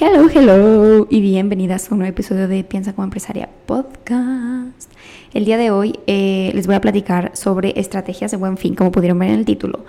Hello, hello y bienvenidas a un nuevo episodio de Piensa como empresaria podcast. El día de hoy eh, les voy a platicar sobre estrategias de buen fin, como pudieron ver en el título.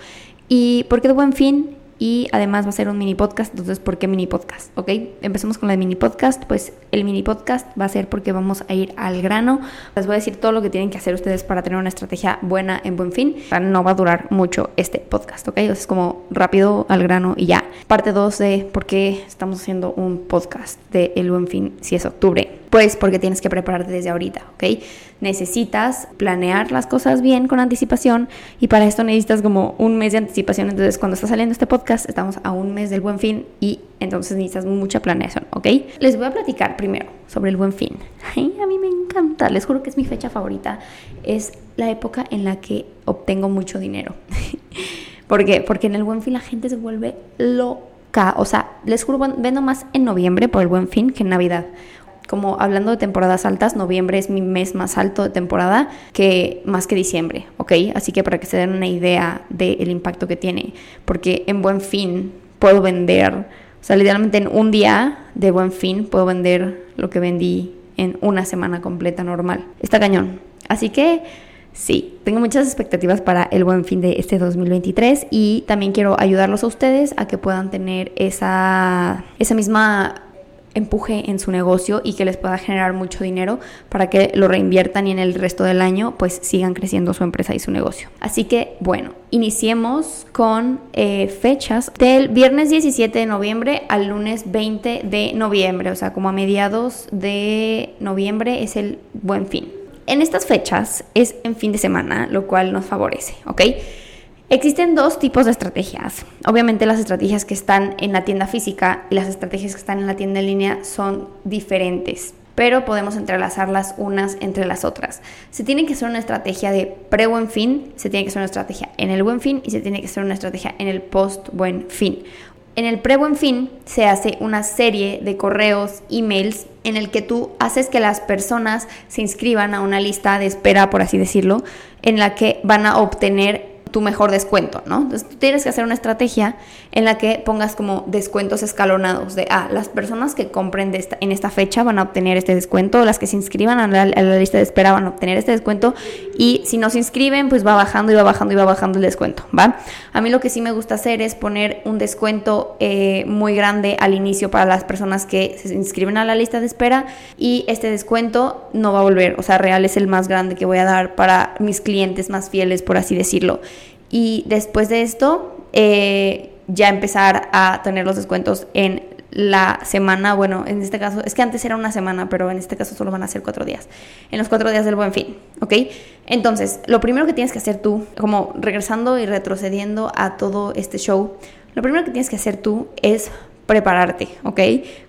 ¿Y por qué de buen fin? Y además va a ser un mini podcast, entonces ¿por qué mini podcast? ¿Ok? Empecemos con de mini podcast, pues el mini podcast va a ser porque vamos a ir al grano, les voy a decir todo lo que tienen que hacer ustedes para tener una estrategia buena en buen fin, no va a durar mucho este podcast, ¿ok? Entonces es como rápido al grano y ya. Parte 2 de por qué estamos haciendo un podcast de el buen fin si es octubre. Pues porque tienes que prepararte desde ahorita, ¿ok? Necesitas planear las cosas bien con anticipación y para esto necesitas como un mes de anticipación. Entonces, cuando está saliendo este podcast, estamos a un mes del buen fin y entonces necesitas mucha planeación, ¿ok? Les voy a platicar primero sobre el buen fin. Ay, a mí me encanta, les juro que es mi fecha favorita. Es la época en la que obtengo mucho dinero. ¿Por qué? Porque en el buen fin la gente se vuelve loca. O sea, les juro, vendo más en noviembre por el buen fin que en Navidad como hablando de temporadas altas, noviembre es mi mes más alto de temporada que más que diciembre, ¿ok? Así que para que se den una idea del impacto que tiene, porque en buen fin puedo vender, o sea, literalmente en un día de buen fin puedo vender lo que vendí en una semana completa normal. Está cañón. Así que sí, tengo muchas expectativas para el buen fin de este 2023 y también quiero ayudarlos a ustedes a que puedan tener esa, esa misma empuje en su negocio y que les pueda generar mucho dinero para que lo reinviertan y en el resto del año pues sigan creciendo su empresa y su negocio. Así que bueno, iniciemos con eh, fechas del viernes 17 de noviembre al lunes 20 de noviembre, o sea, como a mediados de noviembre es el buen fin. En estas fechas es en fin de semana, lo cual nos favorece, ¿ok? Existen dos tipos de estrategias. Obviamente las estrategias que están en la tienda física y las estrategias que están en la tienda en línea son diferentes, pero podemos entrelazarlas unas entre las otras. Se tiene que hacer una estrategia de pre-buen fin, se tiene que hacer una estrategia en el buen fin y se tiene que hacer una estrategia en el post-buen fin. En el pre-buen fin se hace una serie de correos, emails, en el que tú haces que las personas se inscriban a una lista de espera, por así decirlo, en la que van a obtener tu mejor descuento, ¿no? Entonces tú tienes que hacer una estrategia en la que pongas como descuentos escalonados de, ah, las personas que compren en esta fecha van a obtener este descuento, las que se inscriban a la, lista de espera van a obtener este descuento y si no se inscriben, pues va bajando y va bajando y va bajando el descuento, ¿va? A mí lo que sí me gusta hacer es poner un descuento eh, muy grande al inicio para las personas que se inscriben a la lista de espera y este descuento no va a volver, o sea, real es el más grande que voy a dar para mis clientes más fieles, por así decirlo y después de esto eh, ya empezar a tener los descuentos en la semana, bueno, en este caso, es que antes era una semana, pero en este caso solo van a ser cuatro días, en los cuatro días del buen fin, ¿ok? Entonces, lo primero que tienes que hacer tú, como regresando y retrocediendo a todo este show, lo primero que tienes que hacer tú es prepararte, ¿ok?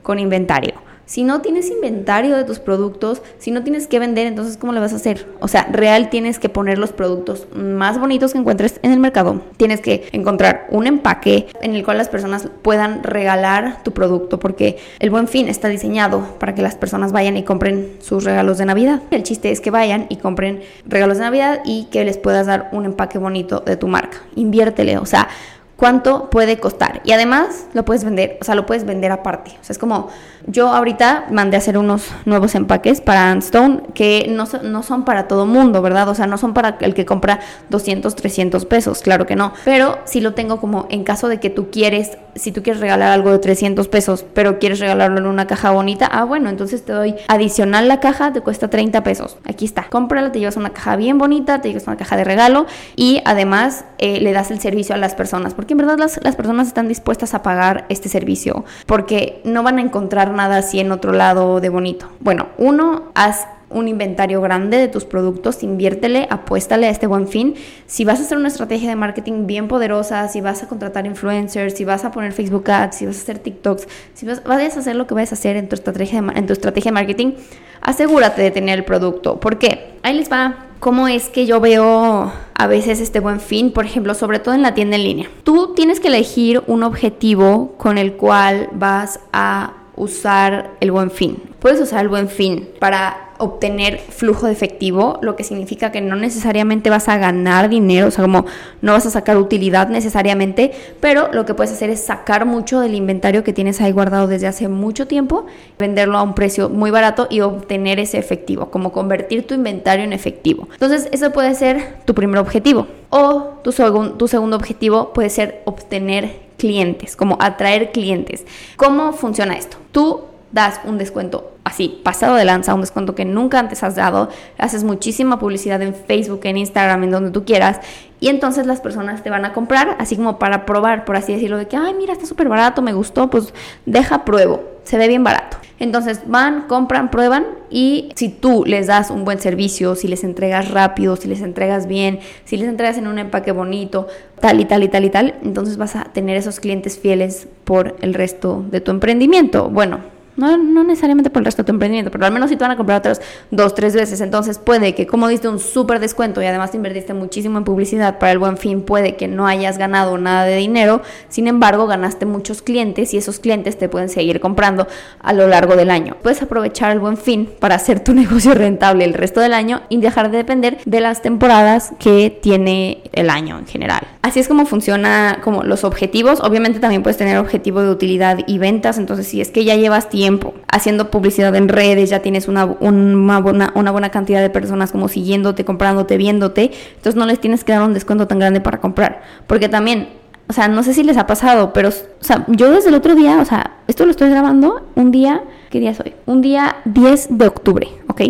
Con inventario. Si no tienes inventario de tus productos, si no tienes que vender, entonces ¿cómo le vas a hacer? O sea, real tienes que poner los productos más bonitos que encuentres en el mercado. Tienes que encontrar un empaque en el cual las personas puedan regalar tu producto, porque el buen fin está diseñado para que las personas vayan y compren sus regalos de Navidad. El chiste es que vayan y compren regalos de Navidad y que les puedas dar un empaque bonito de tu marca. Inviértele, o sea, cuánto puede costar. Y además lo puedes vender, o sea, lo puedes vender aparte. O sea, es como, yo ahorita mandé a hacer unos nuevos empaques para Anstone que no, no son para todo mundo, ¿verdad? O sea, no son para el que compra 200, 300 pesos, claro que no. Pero si lo tengo como en caso de que tú quieres, si tú quieres regalar algo de 300 pesos, pero quieres regalarlo en una caja bonita, ah, bueno, entonces te doy adicional la caja, te cuesta 30 pesos. Aquí está, cómprala, te llevas una caja bien bonita, te llevas una caja de regalo y además eh, le das el servicio a las personas porque en verdad las, las personas están dispuestas a pagar este servicio, porque no van a encontrar nada así en otro lado de bonito. Bueno, uno, haz un inventario grande de tus productos, inviértele, apuéstale a este buen fin. Si vas a hacer una estrategia de marketing bien poderosa, si vas a contratar influencers, si vas a poner Facebook Ads, si vas a hacer TikToks, si vas, a hacer lo que vayas a hacer en tu estrategia de, en tu estrategia de marketing, asegúrate de tener el producto. ¿Por qué? Ahí les va cómo es que yo veo a veces este buen fin, por ejemplo, sobre todo en la tienda en línea. Tú tienes que elegir un objetivo con el cual vas a usar el buen fin. Puedes usar el buen fin para obtener flujo de efectivo, lo que significa que no necesariamente vas a ganar dinero, o sea, como no vas a sacar utilidad necesariamente, pero lo que puedes hacer es sacar mucho del inventario que tienes ahí guardado desde hace mucho tiempo, venderlo a un precio muy barato y obtener ese efectivo, como convertir tu inventario en efectivo. Entonces, eso puede ser tu primer objetivo. O tu, tu segundo objetivo puede ser obtener clientes, como atraer clientes. ¿Cómo funciona esto? Tú das un descuento así, pasado de lanza, un descuento que nunca antes has dado, haces muchísima publicidad en Facebook, en Instagram, en donde tú quieras, y entonces las personas te van a comprar, así como para probar, por así decirlo, de que, ay, mira, está súper barato, me gustó, pues deja pruebo, se ve bien barato. Entonces van, compran, prueban y si tú les das un buen servicio, si les entregas rápido, si les entregas bien, si les entregas en un empaque bonito, tal y tal y tal y tal, entonces vas a tener esos clientes fieles por el resto de tu emprendimiento. Bueno, no, no, necesariamente por el resto de tu emprendimiento, pero al menos si te van a comprar otras dos, tres veces. Entonces puede que como diste un súper descuento y además te invertiste muchísimo en publicidad para el buen fin, puede que no hayas ganado nada de dinero. Sin embargo, ganaste muchos clientes y esos clientes te pueden seguir comprando a lo largo del año. Puedes aprovechar el buen fin para hacer tu negocio rentable el resto del año y dejar de depender de las temporadas que tiene el año en general. Así es como funciona como los objetivos. Obviamente también puedes tener objetivo de utilidad y ventas. Entonces, si es que ya llevas tiempo haciendo publicidad en redes, ya tienes una, una, buena, una buena cantidad de personas como siguiéndote, comprándote, viéndote, entonces no les tienes que dar un descuento tan grande para comprar. Porque también, o sea, no sé si les ha pasado, pero, o sea, yo desde el otro día, o sea, esto lo estoy grabando un día, ¿qué día es hoy? Un día 10 de octubre, ¿ok?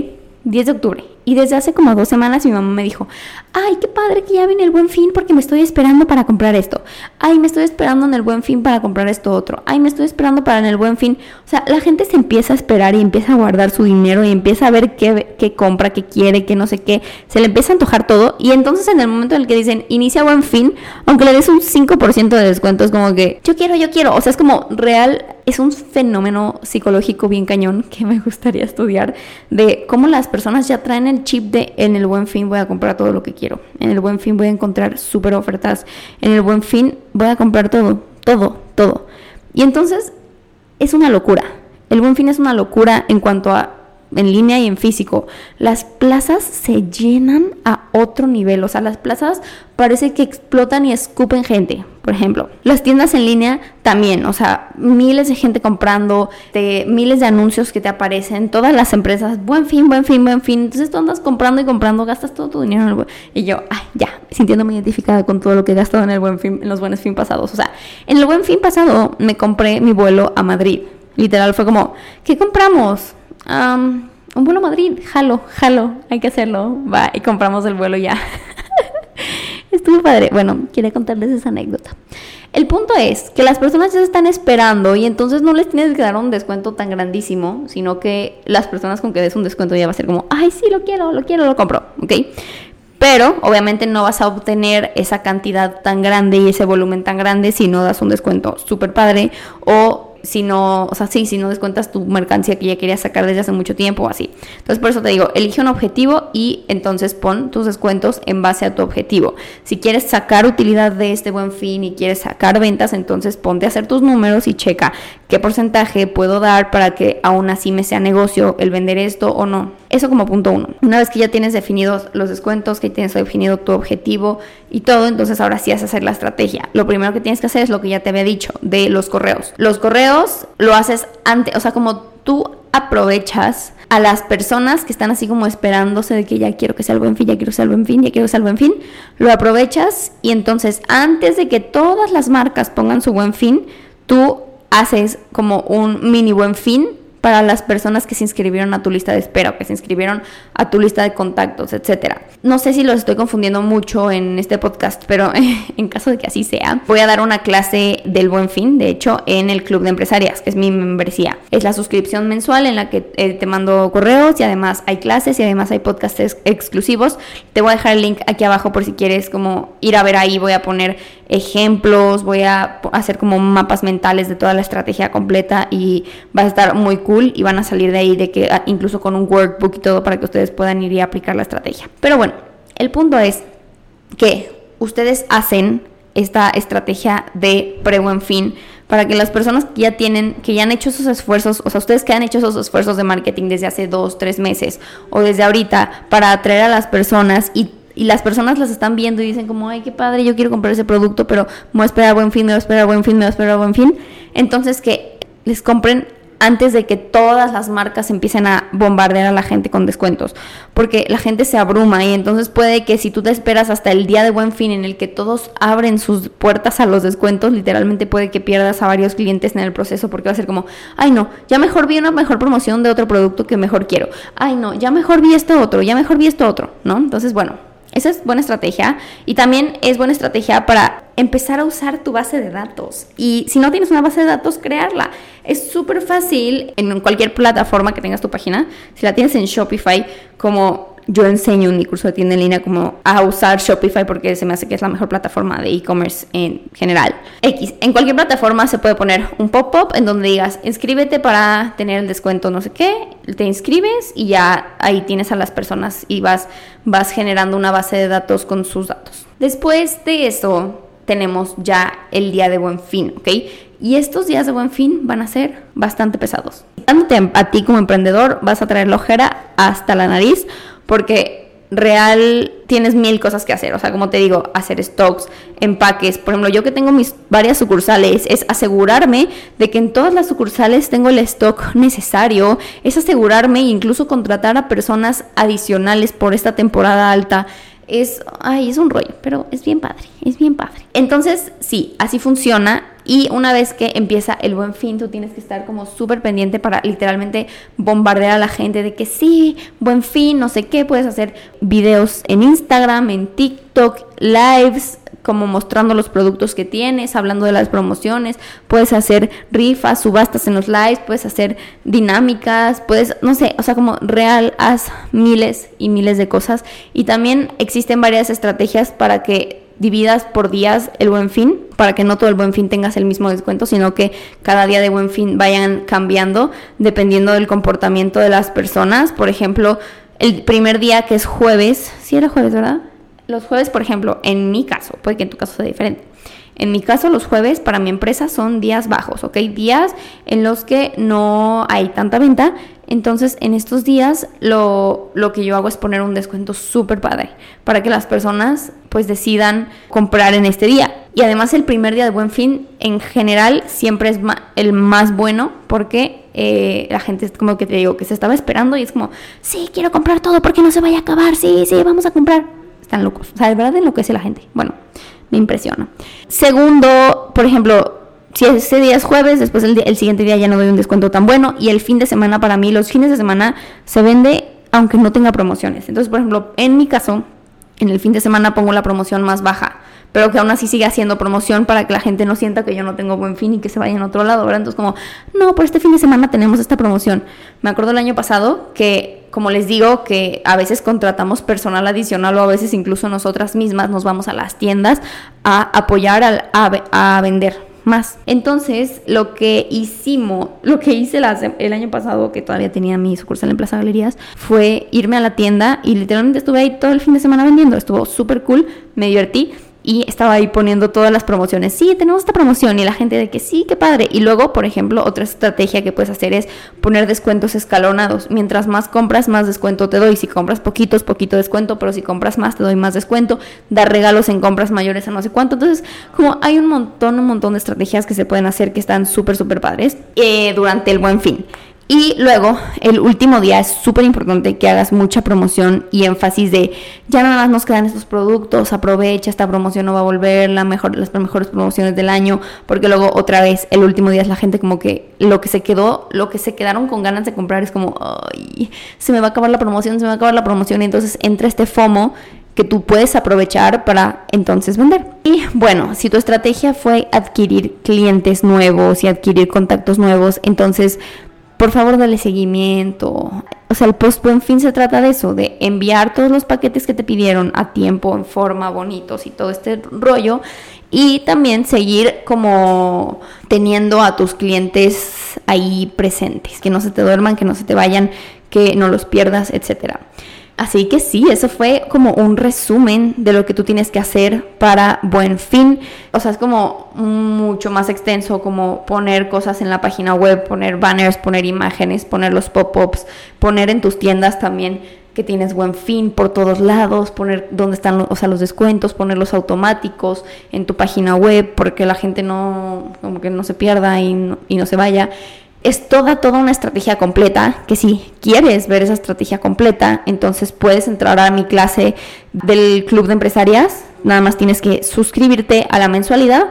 10 de octubre. Y desde hace como dos semanas mi mamá me dijo, ay, qué padre que ya viene el buen fin porque me estoy esperando para comprar esto. Ay, me estoy esperando en el buen fin para comprar esto otro. Ay, me estoy esperando para en el buen fin. O sea, la gente se empieza a esperar y empieza a guardar su dinero y empieza a ver qué, qué compra, qué quiere, qué no sé qué. Se le empieza a antojar todo. Y entonces en el momento en el que dicen, inicia buen fin, aunque le des un 5% de descuento, es como que, yo quiero, yo quiero. O sea, es como real, es un fenómeno psicológico bien cañón que me gustaría estudiar de cómo las personas ya traen el chip de en el buen fin voy a comprar todo lo que quiero. En el buen fin voy a encontrar súper ofertas. En el buen fin voy a comprar todo, todo, todo. Y entonces es una locura. El buen fin es una locura en cuanto a en línea y en físico. Las plazas se llenan a otro nivel. O sea, las plazas parece que explotan y escupen gente. Por ejemplo, las tiendas en línea también, o sea, miles de gente comprando, de, miles de anuncios que te aparecen, todas las empresas, buen fin, buen fin, buen fin. Entonces tú andas comprando y comprando, gastas todo tu dinero en el buen Y yo, ay, ya, sintiéndome identificada con todo lo que he gastado en el buen fin, en los buenos fin pasados. O sea, en el buen fin pasado me compré mi vuelo a Madrid. Literal, fue como, ¿qué compramos? un vuelo a Madrid, jalo, jalo, hay que hacerlo. Va, y compramos el vuelo ya. Estuvo padre. Bueno, quiero contarles esa anécdota. El punto es que las personas ya se están esperando y entonces no les tienes que dar un descuento tan grandísimo, sino que las personas con que des un descuento ya va a ser como, ay, sí, lo quiero, lo quiero, lo compro, ¿ok? Pero obviamente no vas a obtener esa cantidad tan grande y ese volumen tan grande si no das un descuento súper padre o si no, o sea, sí, si no descuentas tu mercancía que ya querías sacar desde hace mucho tiempo o así. Entonces, por eso te digo, elige un objetivo y entonces pon tus descuentos en base a tu objetivo. Si quieres sacar utilidad de este buen fin y quieres sacar ventas, entonces ponte a hacer tus números y checa qué porcentaje puedo dar para que aún así me sea negocio el vender esto o no. Eso como punto uno. Una vez que ya tienes definidos los descuentos, que tienes definido tu objetivo y todo, entonces ahora sí a hacer la estrategia. Lo primero que tienes que hacer es lo que ya te había dicho, de los correos. Los correos lo haces antes, o sea, como tú aprovechas a las personas que están así como esperándose de que ya quiero que sea el buen fin, ya quiero que sea el buen fin, ya quiero que sea el buen fin, lo aprovechas y entonces antes de que todas las marcas pongan su buen fin, tú haces como un mini buen fin para las personas que se inscribieron a tu lista de espera que se inscribieron a tu lista de contactos, etcétera. No sé si los estoy confundiendo mucho en este podcast, pero en caso de que así sea, voy a dar una clase del Buen Fin, de hecho, en el Club de Empresarias, que es mi membresía. Es la suscripción mensual en la que eh, te mando correos y además hay clases y además hay podcasts exclusivos. Te voy a dejar el link aquí abajo por si quieres como ir a ver ahí, voy a poner ejemplos, voy a hacer como mapas mentales de toda la estrategia completa y va a estar muy cool y van a salir de ahí de que ah, incluso con un workbook y todo para que ustedes puedan ir y aplicar la estrategia. Pero bueno, el punto es que ustedes hacen esta estrategia de pre-buen fin para que las personas que ya tienen, que ya han hecho esos esfuerzos, o sea, ustedes que han hecho esos esfuerzos de marketing desde hace dos, tres meses o desde ahorita para atraer a las personas y, y las personas las están viendo y dicen como, ay, qué padre, yo quiero comprar ese producto, pero me voy a esperar a buen fin, me voy a esperar buen fin, me voy a esperar a buen fin. Entonces que les compren antes de que todas las marcas empiecen a bombardear a la gente con descuentos, porque la gente se abruma y entonces puede que si tú te esperas hasta el día de buen fin en el que todos abren sus puertas a los descuentos, literalmente puede que pierdas a varios clientes en el proceso porque va a ser como, ay no, ya mejor vi una mejor promoción de otro producto que mejor quiero, ay no, ya mejor vi esto otro, ya mejor vi esto otro, ¿no? Entonces, bueno, esa es buena estrategia y también es buena estrategia para empezar a usar tu base de datos. Y si no tienes una base de datos, crearla. Es súper fácil en cualquier plataforma que tengas tu página. Si la tienes en Shopify, como yo enseño en mi curso de tienda en línea como a usar Shopify porque se me hace que es la mejor plataforma de e-commerce en general. X, en cualquier plataforma se puede poner un pop-up en donde digas, inscríbete para tener el descuento no sé qué, te inscribes y ya ahí tienes a las personas y vas, vas generando una base de datos con sus datos. Después de eso tenemos ya el día de buen fin, ¿ok? Y estos días de buen fin van a ser bastante pesados. Dándote a ti como emprendedor vas a traer la ojera hasta la nariz porque real tienes mil cosas que hacer. O sea, como te digo, hacer stocks, empaques. Por ejemplo, yo que tengo mis varias sucursales, es asegurarme de que en todas las sucursales tengo el stock necesario. Es asegurarme e incluso contratar a personas adicionales por esta temporada alta es, ay, es un rollo, pero es bien padre, es bien padre. Entonces, sí, así funciona. Y una vez que empieza el buen fin, tú tienes que estar como súper pendiente para literalmente bombardear a la gente de que sí, buen fin, no sé qué, puedes hacer videos en Instagram, en TikTok, lives, como mostrando los productos que tienes, hablando de las promociones, puedes hacer rifas, subastas en los lives, puedes hacer dinámicas, puedes, no sé, o sea, como real, haz miles y miles de cosas. Y también existen varias estrategias para que dividas por días el buen fin, para que no todo el buen fin tengas el mismo descuento, sino que cada día de buen fin vayan cambiando dependiendo del comportamiento de las personas. Por ejemplo, el primer día que es jueves, sí era jueves, ¿verdad? Los jueves, por ejemplo, en mi caso, puede que en tu caso sea diferente. En mi caso, los jueves para mi empresa son días bajos, ¿ok? Días en los que no hay tanta venta. Entonces, en estos días, lo, lo que yo hago es poner un descuento súper padre para que las personas pues decidan comprar en este día. Y además, el primer día de buen fin, en general, siempre es el más bueno porque eh, la gente es como que te digo que se estaba esperando y es como, sí, quiero comprar todo porque no se vaya a acabar, sí, sí, vamos a comprar están locos. O sea, de verdad enloquece la gente. Bueno, me impresiona. Segundo, por ejemplo, si ese día es jueves, después el, el, siguiente día ya no doy un descuento tan bueno. Y el fin de semana para mí, los fines de semana se vende aunque no tenga promociones. Entonces, por ejemplo, en mi caso, en el fin de semana pongo la promoción más baja pero que aún así sigue haciendo promoción para que la gente no sienta que yo no tengo buen fin y que se vaya en otro lado, ¿verdad? Entonces como, no, por este fin de semana tenemos esta promoción. Me acuerdo el año pasado que, como les digo, que a veces contratamos personal adicional o a veces incluso nosotras mismas nos vamos a las tiendas a apoyar a, vender más. Entonces, lo que hicimos, lo que hice el año pasado, que todavía tenía mi sucursal en Plaza Galerías, fue irme a la tienda y literalmente estuve ahí todo el fin de semana vendiendo. Estuvo súper cool, me divertí y estaba ahí poniendo todas las promociones. Sí, tenemos esta promoción y la gente de que sí, qué padre. Y luego, por ejemplo, otra estrategia que puedes hacer es poner descuentos escalonados. Mientras más compras, más descuento te doy. Si compras poquitos, poquito descuento, pero si compras más, te doy más descuento. Dar regalos en compras mayores a no sé cuánto. Entonces, como hay un montón, un montón de estrategias que se pueden hacer que están súper, súper padres eh, durante el buen fin. Y luego, el último día es súper importante que hagas mucha promoción y énfasis de ya nada más nos quedan estos productos, aprovecha, esta promoción no va a volver, la mejor, las mejores promociones del año, porque luego otra vez el último día es la gente como que lo que se quedó, lo que se quedaron con ganas de comprar es como, ay, se me va a acabar la promoción, se me va a acabar la promoción, y entonces entra este FOMO que tú puedes aprovechar para entonces vender. Y bueno, si tu estrategia fue adquirir clientes nuevos y adquirir contactos nuevos, entonces por favor dale seguimiento. O sea, el post buen fin se trata de eso, de enviar todos los paquetes que te pidieron a tiempo, en forma, bonitos y todo este rollo. Y también seguir como teniendo a tus clientes ahí presentes, que no se te duerman, que no se te vayan, que no los pierdas, etcétera. Así que sí, eso fue como un resumen de lo que tú tienes que hacer para buen fin. O sea, es como mucho más extenso, como poner cosas en la página web, poner banners, poner imágenes, poner los pop-ups, poner en tus tiendas también que tienes buen fin por todos lados, poner dónde están o sea, los descuentos, ponerlos automáticos en tu página web, porque la gente no, como que no se pierda y no, y no se vaya es toda, toda una estrategia completa, que si quieres ver esa estrategia completa, entonces puedes entrar a mi clase del Club de Empresarias, nada más tienes que suscribirte a la mensualidad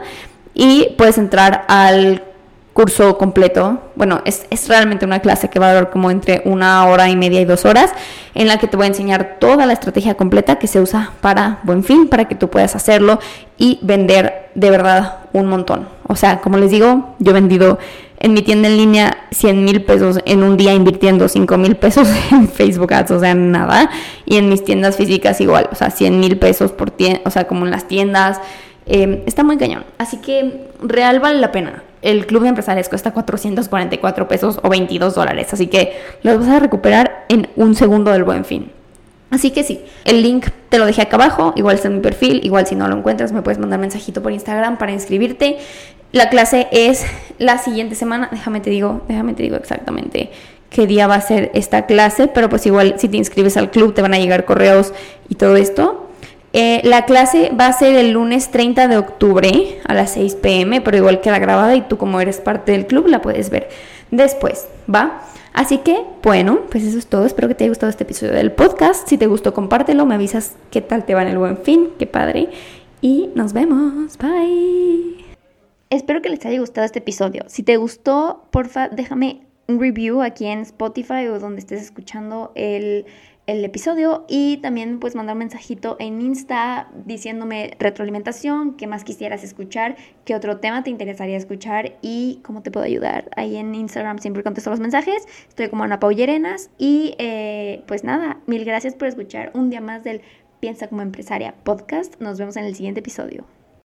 y puedes entrar al curso completo. Bueno, es, es, realmente una clase que va a durar como entre una hora y media y dos horas, en la que te voy a enseñar toda la estrategia completa que se usa para buen fin, para que tú puedas hacerlo y vender de verdad un montón. O sea, como les digo, yo he vendido en mi tienda en línea 100 mil pesos en un día invirtiendo 5 mil pesos en Facebook Ads, o sea, nada. Y en mis tiendas físicas igual, o sea, 100 mil pesos por tienda, o sea, como en las tiendas. Em, está muy cañón. Así que real vale la pena. El club de empresarios cuesta 444 pesos o 22 dólares. Así que los vas a recuperar en un segundo del buen fin. Así que sí, el link te lo dejé acá abajo, igual está en mi perfil, igual si no lo encuentras me puedes mandar mensajito por Instagram para inscribirte. La clase es la siguiente semana, déjame te digo, déjame te digo exactamente qué día va a ser esta clase, pero pues igual si te inscribes al club te van a llegar correos y todo esto. Eh, la clase va a ser el lunes 30 de octubre a las 6 pm, pero igual que la grabada y tú como eres parte del club la puedes ver después, ¿va? Así que, bueno, pues eso es todo. Espero que te haya gustado este episodio del podcast. Si te gustó, compártelo, me avisas qué tal te va en el buen fin, qué padre. Y nos vemos. Bye. Espero que les haya gustado este episodio. Si te gustó, porfa, déjame un review aquí en Spotify o donde estés escuchando el, episodio y también puedes mandar un mensajito en Insta diciéndome retroalimentación, qué más quisieras escuchar, qué otro tema te interesaría escuchar y cómo te puedo ayudar. Ahí en Instagram siempre contesto los mensajes. Estoy como Ana Paullerenas y eh, pues nada, mil gracias por escuchar un día más del Piensa como empresaria podcast. Nos vemos en el siguiente episodio.